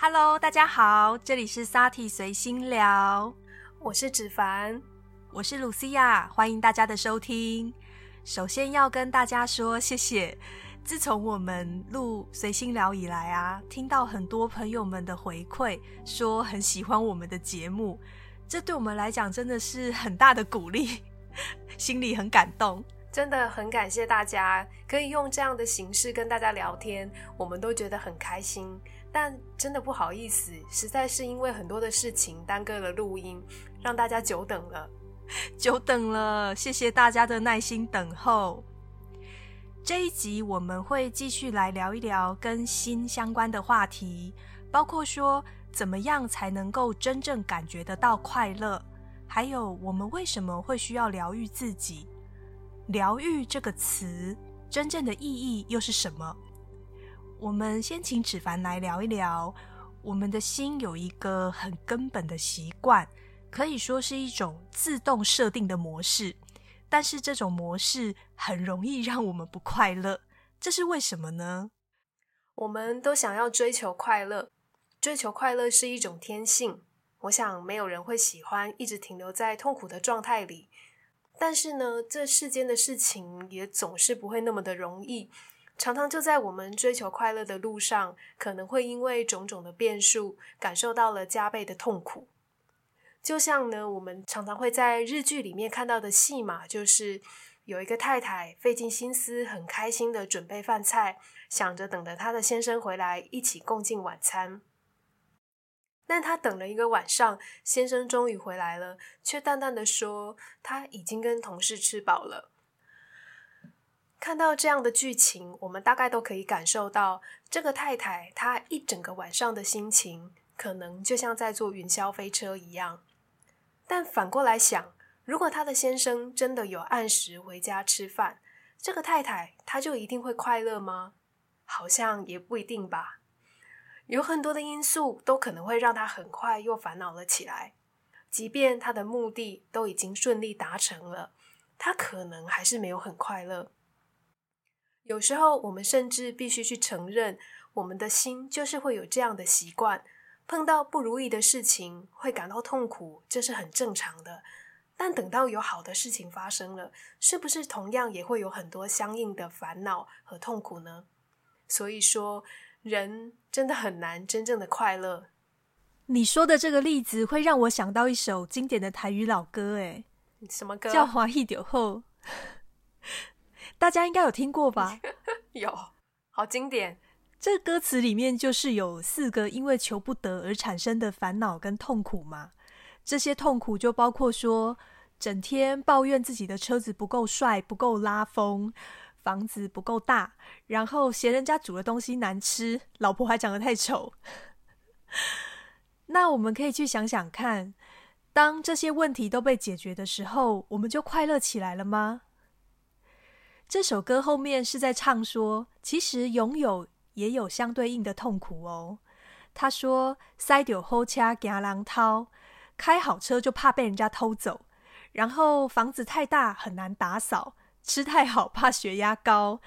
Hello，大家好，这里是 Sati 随心聊，我是芷凡，我是露西亚，欢迎大家的收听。首先要跟大家说谢谢，自从我们录随心聊以来啊，听到很多朋友们的回馈，说很喜欢我们的节目，这对我们来讲真的是很大的鼓励，心里很感动。真的很感谢大家可以用这样的形式跟大家聊天，我们都觉得很开心。但真的不好意思，实在是因为很多的事情耽搁了录音，让大家久等了，久等了。谢谢大家的耐心等候。这一集我们会继续来聊一聊跟心相关的话题，包括说怎么样才能够真正感觉得到快乐，还有我们为什么会需要疗愈自己。疗愈这个词真正的意义又是什么？我们先请芷凡来聊一聊。我们的心有一个很根本的习惯，可以说是一种自动设定的模式，但是这种模式很容易让我们不快乐。这是为什么呢？我们都想要追求快乐，追求快乐是一种天性。我想没有人会喜欢一直停留在痛苦的状态里。但是呢，这世间的事情也总是不会那么的容易，常常就在我们追求快乐的路上，可能会因为种种的变数，感受到了加倍的痛苦。就像呢，我们常常会在日剧里面看到的戏码，就是有一个太太费尽心思，很开心的准备饭菜，想着等着她的先生回来一起共进晚餐。但她等了一个晚上，先生终于回来了，却淡淡的说他已经跟同事吃饱了。看到这样的剧情，我们大概都可以感受到，这个太太她一整个晚上的心情，可能就像在坐云霄飞车一样。但反过来想，如果她的先生真的有按时回家吃饭，这个太太她就一定会快乐吗？好像也不一定吧。有很多的因素都可能会让她很快又烦恼了起来，即便她的目的都已经顺利达成了，她可能还是没有很快乐。有时候我们甚至必须去承认，我们的心就是会有这样的习惯，碰到不如意的事情会感到痛苦，这是很正常的。但等到有好的事情发生了，是不是同样也会有很多相应的烦恼和痛苦呢？所以说。人真的很难真正的快乐。你说的这个例子会让我想到一首经典的台语老歌，哎，什么歌？叫《华裔酒后》，大家应该有听过吧？有，好经典。这歌词里面就是有四个因为求不得而产生的烦恼跟痛苦嘛。这些痛苦就包括说，整天抱怨自己的车子不够帅、不够拉风。房子不够大，然后嫌人家煮的东西难吃，老婆还长得太丑。那我们可以去想想看，当这些问题都被解决的时候，我们就快乐起来了吗？这首歌后面是在唱说，其实拥有也有相对应的痛苦哦。他说：“塞丢后车惊狼偷，开好车就怕被人家偷走，然后房子太大很难打扫。”吃太好怕血压高，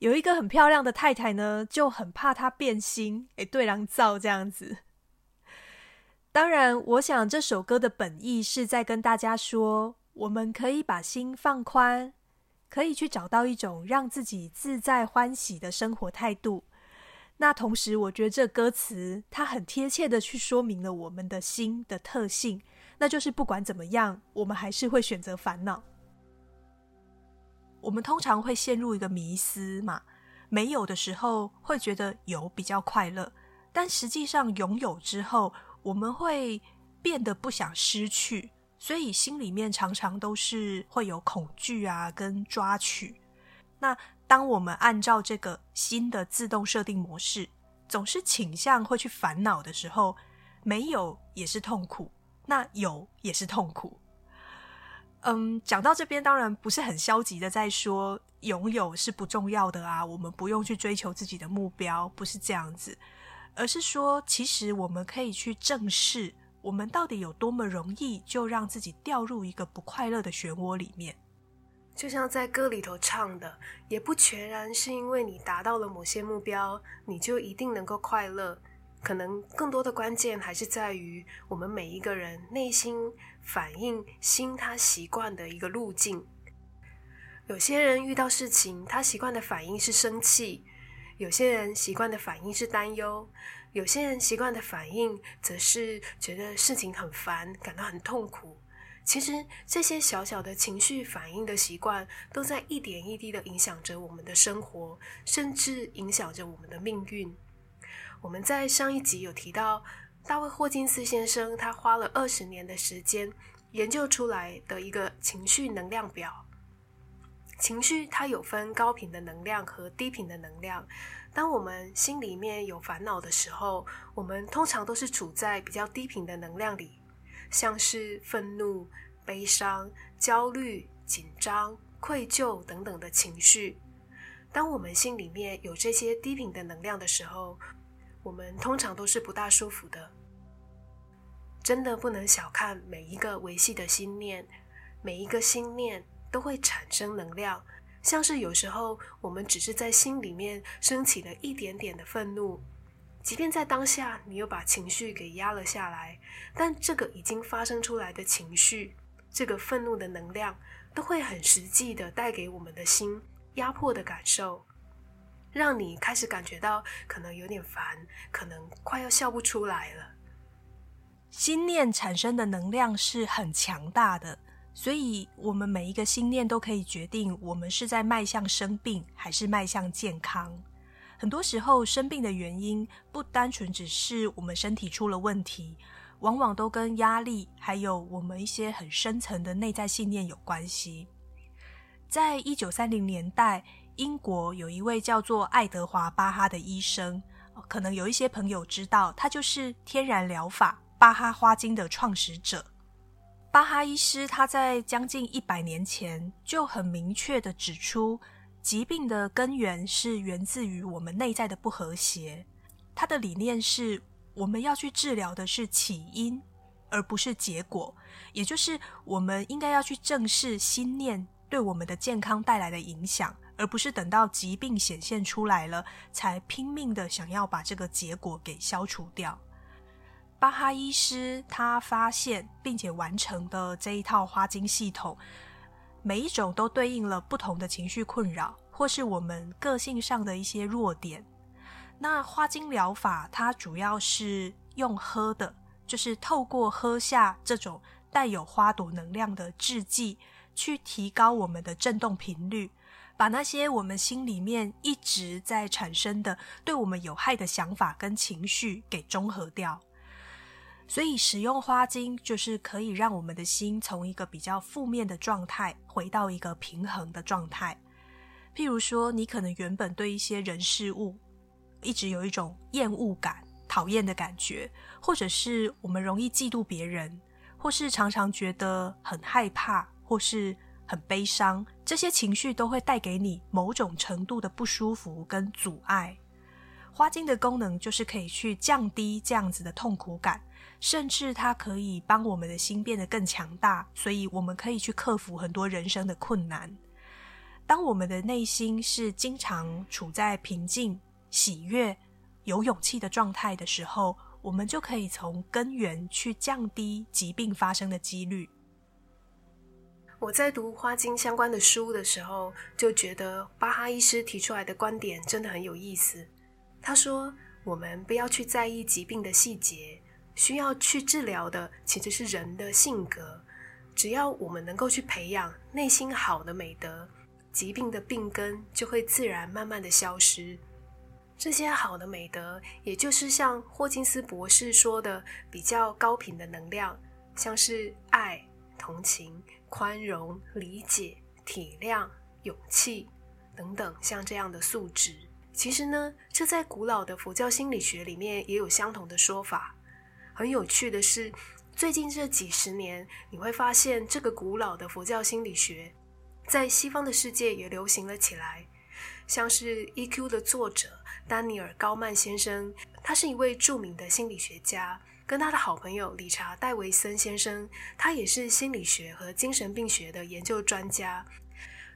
有一个很漂亮的太太呢，就很怕她变心，哎，对狼造这样子。当然，我想这首歌的本意是在跟大家说，我们可以把心放宽，可以去找到一种让自己自在欢喜的生活态度。那同时，我觉得这歌词它很贴切的去说明了我们的心的特性，那就是不管怎么样，我们还是会选择烦恼。我们通常会陷入一个迷思嘛，没有的时候会觉得有比较快乐，但实际上拥有之后，我们会变得不想失去，所以心里面常常都是会有恐惧啊，跟抓取。那当我们按照这个新的自动设定模式，总是倾向会去烦恼的时候，没有也是痛苦，那有也是痛苦。嗯，讲到这边，当然不是很消极的在说拥有是不重要的啊，我们不用去追求自己的目标，不是这样子，而是说，其实我们可以去正视，我们到底有多么容易就让自己掉入一个不快乐的漩涡里面。就像在歌里头唱的，也不全然是因为你达到了某些目标，你就一定能够快乐。可能更多的关键还是在于我们每一个人内心反应心他习惯的一个路径。有些人遇到事情，他习惯的反应是生气；有些人习惯的反应是担忧；有些人习惯的反应则是觉得事情很烦，感到很痛苦。其实这些小小的情绪反应的习惯，都在一点一滴的影响着我们的生活，甚至影响着我们的命运。我们在上一集有提到，大卫霍金斯先生他花了二十年的时间研究出来的一个情绪能量表。情绪它有分高频的能量和低频的能量。当我们心里面有烦恼的时候，我们通常都是处在比较低频的能量里，像是愤怒、悲伤、焦虑、紧张、愧疚等等的情绪。当我们心里面有这些低频的能量的时候，我们通常都是不大舒服的，真的不能小看每一个维系的心念，每一个心念都会产生能量。像是有时候我们只是在心里面升起了一点点的愤怒，即便在当下你又把情绪给压了下来，但这个已经发生出来的情绪，这个愤怒的能量，都会很实际的带给我们的心压迫的感受。让你开始感觉到可能有点烦，可能快要笑不出来了。心念产生的能量是很强大的，所以我们每一个心念都可以决定我们是在迈向生病还是迈向健康。很多时候，生病的原因不单纯只是我们身体出了问题，往往都跟压力还有我们一些很深层的内在信念有关系。在一九三零年代。英国有一位叫做爱德华·巴哈的医生，可能有一些朋友知道，他就是天然疗法巴哈花精的创始者。巴哈医师他在将近一百年前就很明确的指出，疾病的根源是源自于我们内在的不和谐。他的理念是，我们要去治疗的是起因，而不是结果，也就是我们应该要去正视心念对我们的健康带来的影响。而不是等到疾病显现出来了，才拼命的想要把这个结果给消除掉。巴哈医师他发现并且完成的这一套花精系统，每一种都对应了不同的情绪困扰，或是我们个性上的一些弱点。那花精疗法它主要是用喝的，就是透过喝下这种带有花朵能量的制剂，去提高我们的振动频率。把那些我们心里面一直在产生的对我们有害的想法跟情绪给中和掉，所以使用花精就是可以让我们的心从一个比较负面的状态回到一个平衡的状态。譬如说，你可能原本对一些人事物一直有一种厌恶感、讨厌的感觉，或者是我们容易嫉妒别人，或是常常觉得很害怕，或是。很悲伤，这些情绪都会带给你某种程度的不舒服跟阻碍。花精的功能就是可以去降低这样子的痛苦感，甚至它可以帮我们的心变得更强大，所以我们可以去克服很多人生的困难。当我们的内心是经常处在平静、喜悦、有勇气的状态的时候，我们就可以从根源去降低疾病发生的几率。我在读花精相关的书的时候，就觉得巴哈医师提出来的观点真的很有意思。他说：“我们不要去在意疾病的细节，需要去治疗的其实是人的性格。只要我们能够去培养内心好的美德，疾病的病根就会自然慢慢的消失。这些好的美德，也就是像霍金斯博士说的，比较高频的能量，像是爱、同情。”宽容、理解、体谅、勇气等等，像这样的素质，其实呢，这在古老的佛教心理学里面也有相同的说法。很有趣的是，最近这几十年，你会发现这个古老的佛教心理学在西方的世界也流行了起来。像是《E.Q.》的作者丹尼尔·高曼先生，他是一位著名的心理学家。跟他的好朋友理查·戴维森先生，他也是心理学和精神病学的研究专家。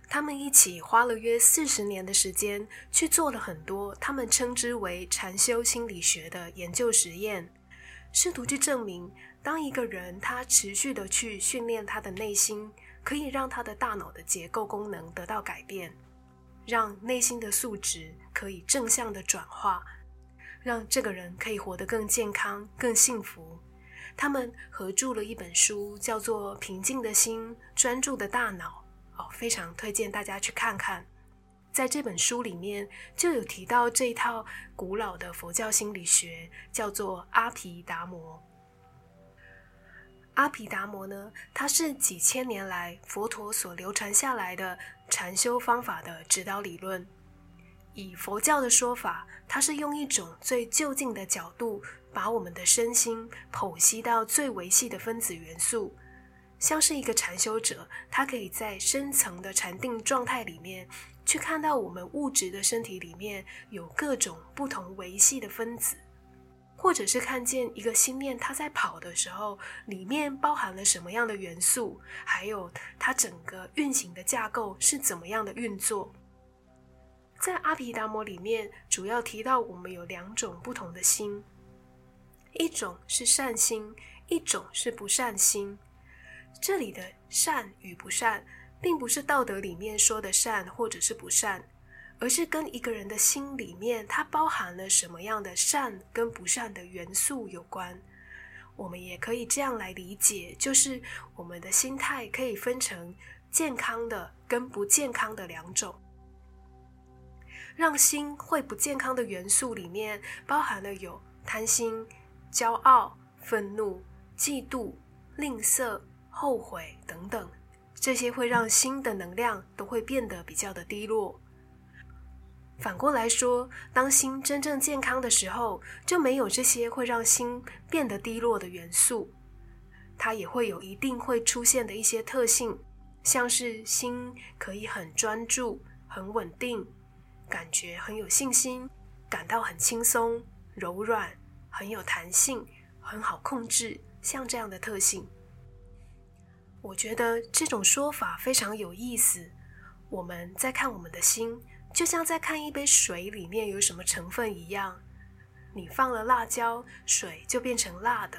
他们一起花了约四十年的时间，去做了很多他们称之为禅修心理学的研究实验，试图去证明，当一个人他持续的去训练他的内心，可以让他的大脑的结构功能得到改变，让内心的素质可以正向的转化，让这个人可以活得更健康、更幸福。他们合著了一本书，叫做《平静的心，专注的大脑》。哦，非常推荐大家去看看。在这本书里面就有提到这一套古老的佛教心理学，叫做阿毗达摩。阿毗达摩呢，它是几千年来佛陀所流传下来的禅修方法的指导理论。以佛教的说法，它是用一种最就近的角度，把我们的身心剖析到最维系的分子元素。像是一个禅修者，他可以在深层的禅定状态里面，去看到我们物质的身体里面有各种不同维系的分子，或者是看见一个心念它在跑的时候，里面包含了什么样的元素，还有它整个运行的架构是怎么样的运作。在阿毗达摩里面，主要提到我们有两种不同的心，一种是善心，一种是不善心。这里的善与不善，并不是道德里面说的善或者是不善，而是跟一个人的心里面，它包含了什么样的善跟不善的元素有关。我们也可以这样来理解，就是我们的心态可以分成健康的跟不健康的两种。让心会不健康的元素里面，包含了有贪心、骄傲、愤怒、嫉妒、吝啬。后悔等等，这些会让心的能量都会变得比较的低落。反过来说，当心真正健康的时候，就没有这些会让心变得低落的元素。它也会有一定会出现的一些特性，像是心可以很专注、很稳定，感觉很有信心，感到很轻松、柔软、很有弹性、很好控制，像这样的特性。我觉得这种说法非常有意思。我们在看我们的心，就像在看一杯水里面有什么成分一样。你放了辣椒，水就变成辣的；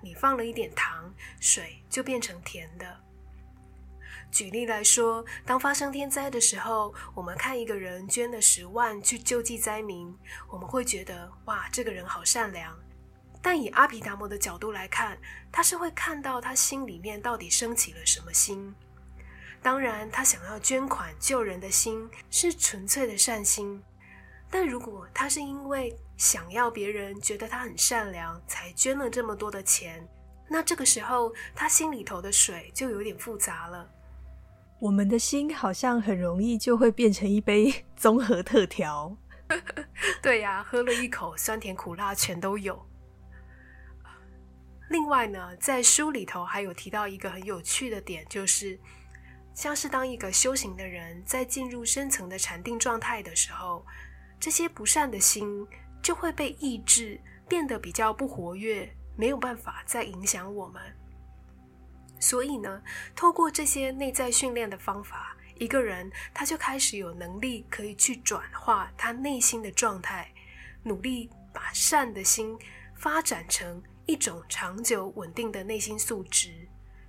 你放了一点糖，水就变成甜的。举例来说，当发生天灾的时候，我们看一个人捐了十万去救济灾民，我们会觉得哇，这个人好善良。但以阿毗达摩的角度来看，他是会看到他心里面到底升起了什么心。当然，他想要捐款救人的心是纯粹的善心。但如果他是因为想要别人觉得他很善良才捐了这么多的钱，那这个时候他心里头的水就有点复杂了。我们的心好像很容易就会变成一杯综合特调。对呀，喝了一口，酸甜苦辣全都有。另外呢，在书里头还有提到一个很有趣的点，就是像是当一个修行的人在进入深层的禅定状态的时候，这些不善的心就会被抑制，变得比较不活跃，没有办法再影响我们。所以呢，透过这些内在训练的方法，一个人他就开始有能力可以去转化他内心的状态，努力把善的心发展成。一种长久稳定的内心素质，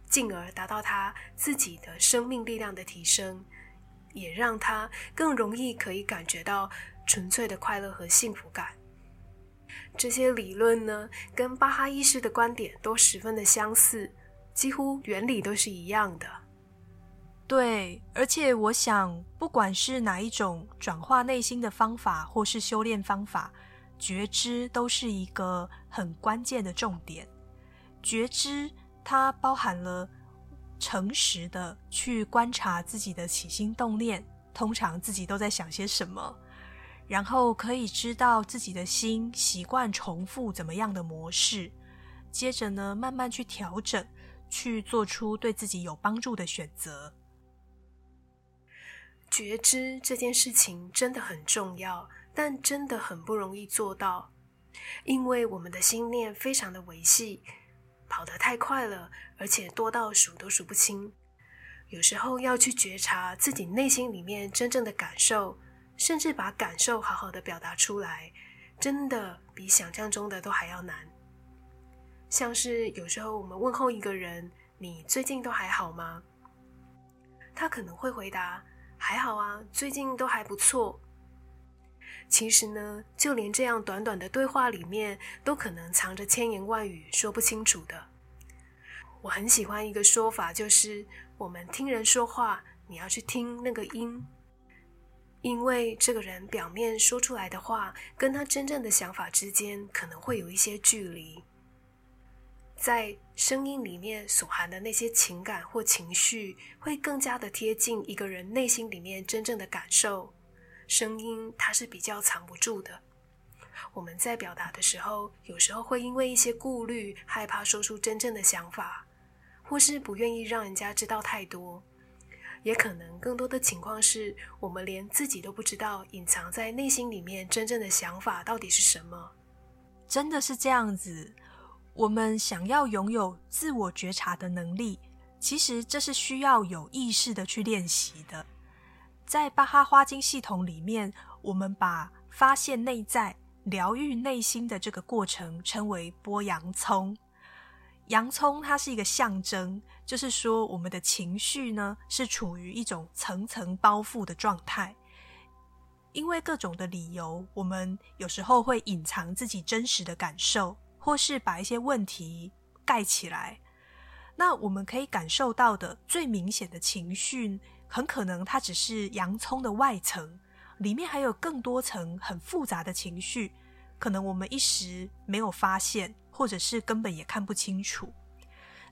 进而达到他自己的生命力量的提升，也让他更容易可以感觉到纯粹的快乐和幸福感。这些理论呢，跟巴哈伊师的观点都十分的相似，几乎原理都是一样的。对，而且我想，不管是哪一种转化内心的方法，或是修炼方法。觉知都是一个很关键的重点。觉知它包含了诚实的去观察自己的起心动念，通常自己都在想些什么，然后可以知道自己的心习惯重复怎么样的模式，接着呢，慢慢去调整，去做出对自己有帮助的选择。觉知这件事情真的很重要。但真的很不容易做到，因为我们的心念非常的维系，跑得太快了，而且多到数都数不清。有时候要去觉察自己内心里面真正的感受，甚至把感受好好的表达出来，真的比想象中的都还要难。像是有时候我们问候一个人：“你最近都还好吗？”他可能会回答：“还好啊，最近都还不错。”其实呢，就连这样短短的对话里面，都可能藏着千言万语说不清楚的。我很喜欢一个说法，就是我们听人说话，你要去听那个音，因为这个人表面说出来的话，跟他真正的想法之间可能会有一些距离。在声音里面所含的那些情感或情绪，会更加的贴近一个人内心里面真正的感受。声音它是比较藏不住的。我们在表达的时候，有时候会因为一些顾虑，害怕说出真正的想法，或是不愿意让人家知道太多。也可能更多的情况是我们连自己都不知道，隐藏在内心里面真正的想法到底是什么。真的是这样子。我们想要拥有自我觉察的能力，其实这是需要有意识的去练习的。在巴哈花精系统里面，我们把发现内在、疗愈内心的这个过程称为剥洋葱。洋葱它是一个象征，就是说我们的情绪呢是处于一种层层包覆的状态，因为各种的理由，我们有时候会隐藏自己真实的感受。或是把一些问题盖起来，那我们可以感受到的最明显的情绪，很可能它只是洋葱的外层，里面还有更多层很复杂的情绪，可能我们一时没有发现，或者是根本也看不清楚。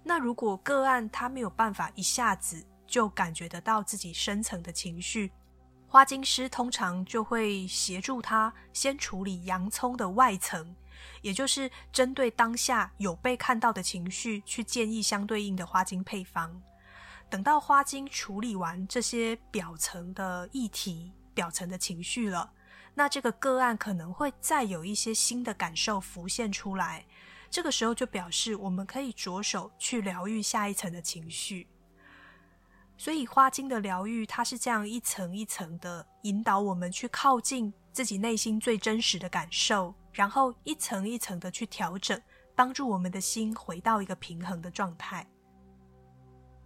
那如果个案他没有办法一下子就感觉得到自己深层的情绪，花精师通常就会协助他先处理洋葱的外层。也就是针对当下有被看到的情绪，去建议相对应的花精配方。等到花精处理完这些表层的议题、表层的情绪了，那这个个案可能会再有一些新的感受浮现出来。这个时候就表示我们可以着手去疗愈下一层的情绪。所以花精的疗愈，它是这样一层一层的引导我们去靠近自己内心最真实的感受。然后一层一层的去调整，帮助我们的心回到一个平衡的状态。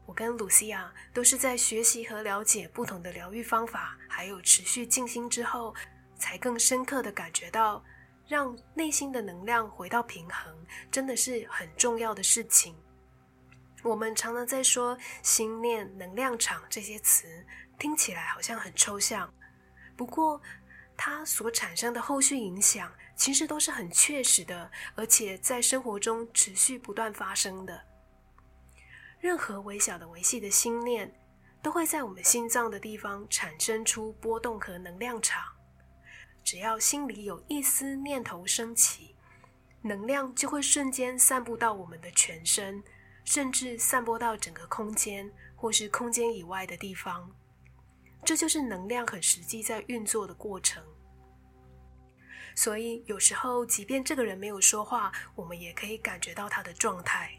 我跟露西亚都是在学习和了解不同的疗愈方法，还有持续静心之后，才更深刻的感觉到，让内心的能量回到平衡，真的是很重要的事情。我们常常在说心念、能量场这些词，听起来好像很抽象，不过它所产生的后续影响。其实都是很确实的，而且在生活中持续不断发生的。任何微小的维系的心念，都会在我们心脏的地方产生出波动和能量场。只要心里有一丝念头升起，能量就会瞬间散布到我们的全身，甚至散播到整个空间或是空间以外的地方。这就是能量很实际在运作的过程。所以有时候，即便这个人没有说话，我们也可以感觉到他的状态。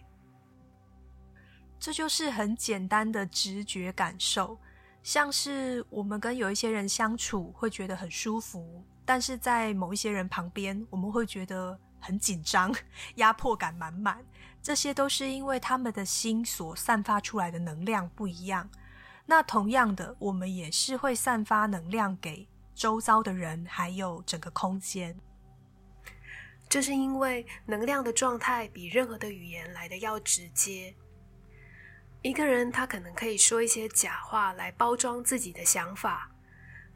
这就是很简单的直觉感受，像是我们跟有一些人相处会觉得很舒服，但是在某一些人旁边，我们会觉得很紧张、压迫感满满。这些都是因为他们的心所散发出来的能量不一样。那同样的，我们也是会散发能量给。周遭的人，还有整个空间，这是因为能量的状态比任何的语言来的要直接。一个人他可能可以说一些假话来包装自己的想法，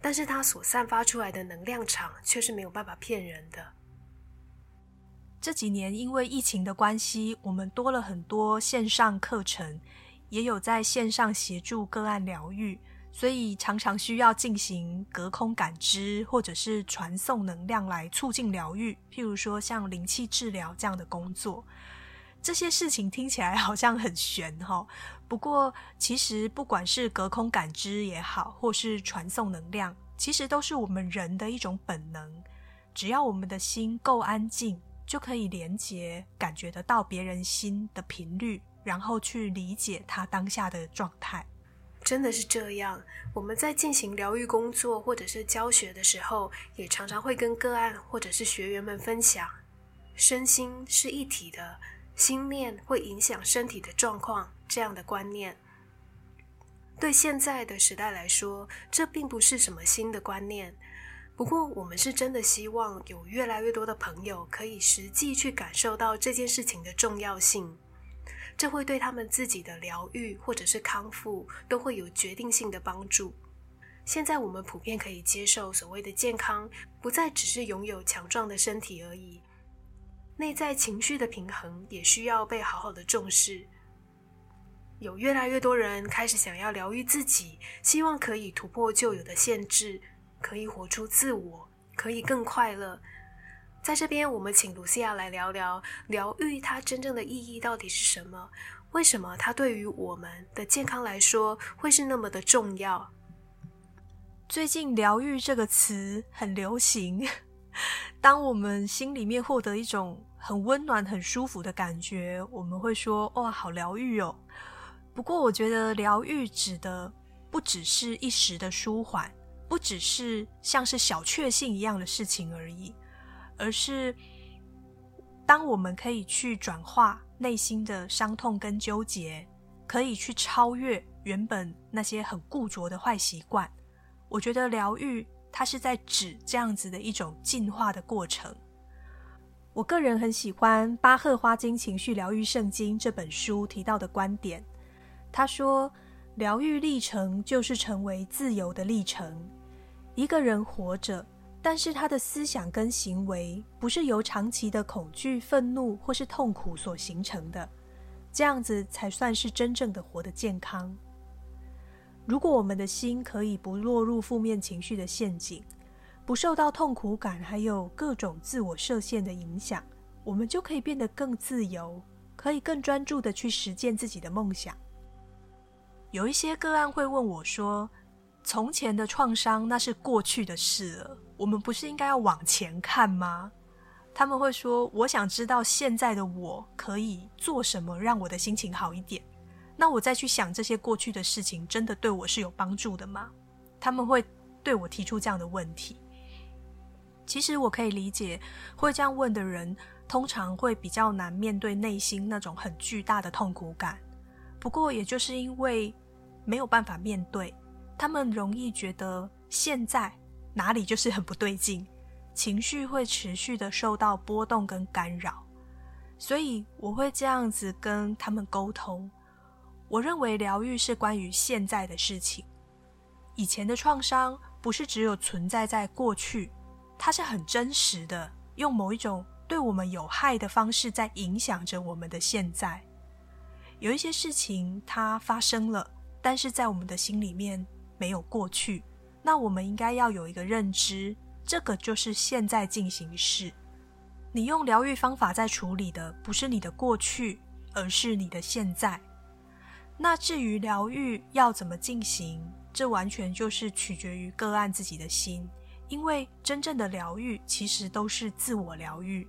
但是他所散发出来的能量场却是没有办法骗人的。这几年因为疫情的关系，我们多了很多线上课程，也有在线上协助个案疗愈。所以常常需要进行隔空感知，或者是传送能量来促进疗愈。譬如说像灵气治疗这样的工作，这些事情听起来好像很玄哈。不过其实不管是隔空感知也好，或是传送能量，其实都是我们人的一种本能。只要我们的心够安静，就可以连接、感觉得到别人心的频率，然后去理解他当下的状态。真的是这样。我们在进行疗愈工作或者是教学的时候，也常常会跟个案或者是学员们分享，身心是一体的，心念会影响身体的状况这样的观念。对现在的时代来说，这并不是什么新的观念。不过，我们是真的希望有越来越多的朋友可以实际去感受到这件事情的重要性。这会对他们自己的疗愈或者是康复都会有决定性的帮助。现在我们普遍可以接受所谓的健康，不再只是拥有强壮的身体而已，内在情绪的平衡也需要被好好的重视。有越来越多人开始想要疗愈自己，希望可以突破旧有的限制，可以活出自我，可以更快乐。在这边，我们请卢西亚来聊聊疗愈它真正的意义到底是什么？为什么它对于我们的健康来说会是那么的重要？最近“疗愈”这个词很流行，当我们心里面获得一种很温暖、很舒服的感觉，我们会说：“哇，好疗愈哦！”不过，我觉得疗愈指的不只是一时的舒缓，不只是像是小确幸一样的事情而已。而是，当我们可以去转化内心的伤痛跟纠结，可以去超越原本那些很固着的坏习惯，我觉得疗愈它是在指这样子的一种进化的过程。我个人很喜欢巴赫《花精情绪疗愈圣经》这本书提到的观点，他说：“疗愈历程就是成为自由的历程，一个人活着。”但是他的思想跟行为不是由长期的恐惧、愤怒或是痛苦所形成的，这样子才算是真正的活得健康。如果我们的心可以不落入负面情绪的陷阱，不受到痛苦感还有各种自我设限的影响，我们就可以变得更自由，可以更专注的去实践自己的梦想。有一些个案会问我说：“从前的创伤那是过去的事了。”我们不是应该要往前看吗？他们会说：“我想知道现在的我可以做什么，让我的心情好一点。”那我再去想这些过去的事情，真的对我是有帮助的吗？他们会对我提出这样的问题。其实我可以理解，会这样问的人，通常会比较难面对内心那种很巨大的痛苦感。不过，也就是因为没有办法面对，他们容易觉得现在。哪里就是很不对劲，情绪会持续的受到波动跟干扰，所以我会这样子跟他们沟通。我认为疗愈是关于现在的事情，以前的创伤不是只有存在在过去，它是很真实的，用某一种对我们有害的方式在影响着我们的现在。有一些事情它发生了，但是在我们的心里面没有过去。那我们应该要有一个认知，这个就是现在进行式。你用疗愈方法在处理的不是你的过去，而是你的现在。那至于疗愈要怎么进行，这完全就是取决于个案自己的心，因为真正的疗愈其实都是自我疗愈。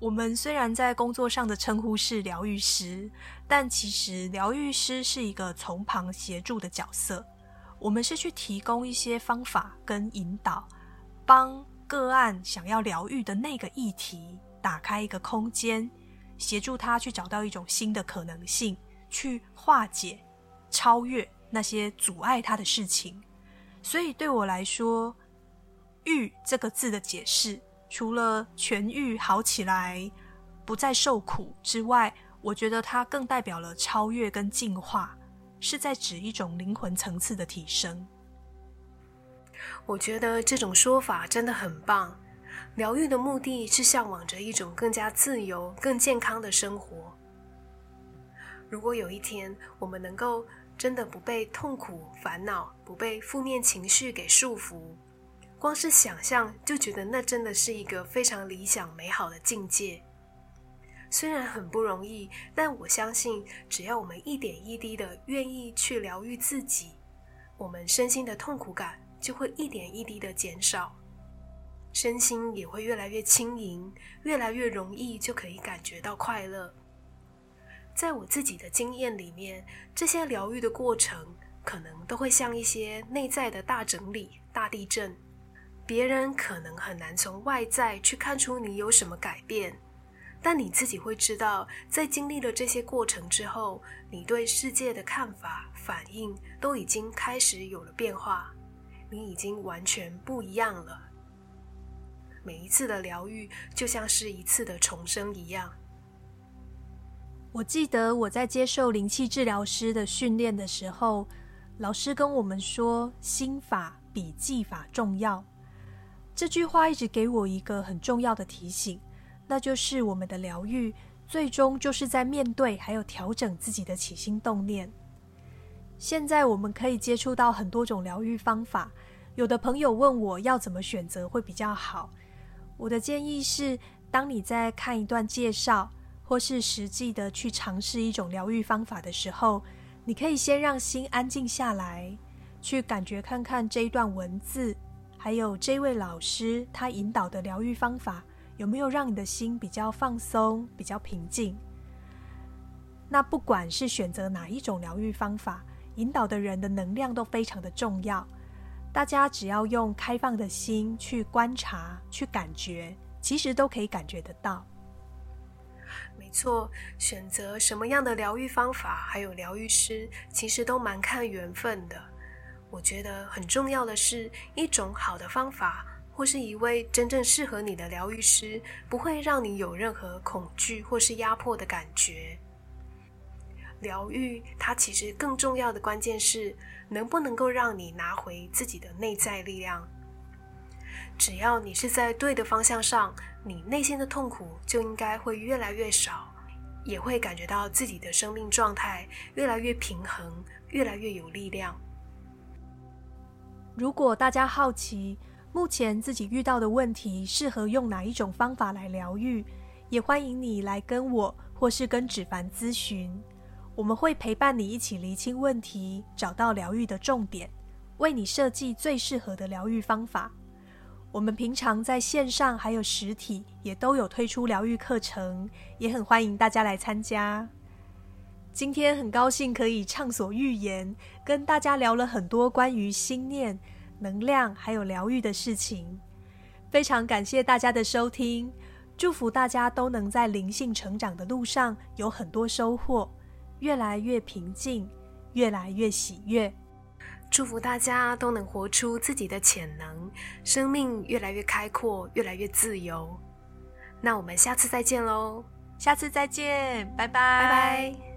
我们虽然在工作上的称呼是疗愈师，但其实疗愈师是一个从旁协助的角色。我们是去提供一些方法跟引导，帮个案想要疗愈的那个议题打开一个空间，协助他去找到一种新的可能性，去化解、超越那些阻碍他的事情。所以对我来说，“愈”这个字的解释，除了痊愈、好起来、不再受苦之外，我觉得它更代表了超越跟进化。是在指一种灵魂层次的提升。我觉得这种说法真的很棒。疗愈的目的是向往着一种更加自由、更健康的生活。如果有一天我们能够真的不被痛苦、烦恼、不被负面情绪给束缚，光是想象就觉得那真的是一个非常理想、美好的境界。虽然很不容易，但我相信，只要我们一点一滴的愿意去疗愈自己，我们身心的痛苦感就会一点一滴的减少，身心也会越来越轻盈，越来越容易就可以感觉到快乐。在我自己的经验里面，这些疗愈的过程可能都会像一些内在的大整理、大地震。别人可能很难从外在去看出你有什么改变，但你自己会知道，在经历了这些过程之后，你对世界的看法、反应都已经开始有了变化，你已经完全不一样了。每一次的疗愈，就像是一次的重生一样。我记得我在接受灵气治疗师的训练的时候，老师跟我们说：“心法比技法重要。”这句话一直给我一个很重要的提醒，那就是我们的疗愈最终就是在面对还有调整自己的起心动念。现在我们可以接触到很多种疗愈方法，有的朋友问我要怎么选择会比较好，我的建议是：当你在看一段介绍。或是实际的去尝试一种疗愈方法的时候，你可以先让心安静下来，去感觉看看这一段文字，还有这位老师他引导的疗愈方法有没有让你的心比较放松、比较平静。那不管是选择哪一种疗愈方法，引导的人的能量都非常的重要。大家只要用开放的心去观察、去感觉，其实都可以感觉得到。没错，选择什么样的疗愈方法，还有疗愈师，其实都蛮看缘分的。我觉得很重要的是，一种好的方法，或是一位真正适合你的疗愈师，不会让你有任何恐惧或是压迫的感觉。疗愈它其实更重要的关键是，能不能够让你拿回自己的内在力量。只要你是在对的方向上。你内心的痛苦就应该会越来越少，也会感觉到自己的生命状态越来越平衡，越来越有力量。如果大家好奇目前自己遇到的问题适合用哪一种方法来疗愈，也欢迎你来跟我或是跟芷凡咨询，我们会陪伴你一起厘清问题，找到疗愈的重点，为你设计最适合的疗愈方法。我们平常在线上还有实体也都有推出疗愈课程，也很欢迎大家来参加。今天很高兴可以畅所欲言，跟大家聊了很多关于心念、能量还有疗愈的事情。非常感谢大家的收听，祝福大家都能在灵性成长的路上有很多收获，越来越平静，越来越喜悦。祝福大家都能活出自己的潜能，生命越来越开阔，越来越自由。那我们下次再见喽！下次再见，拜拜，拜拜。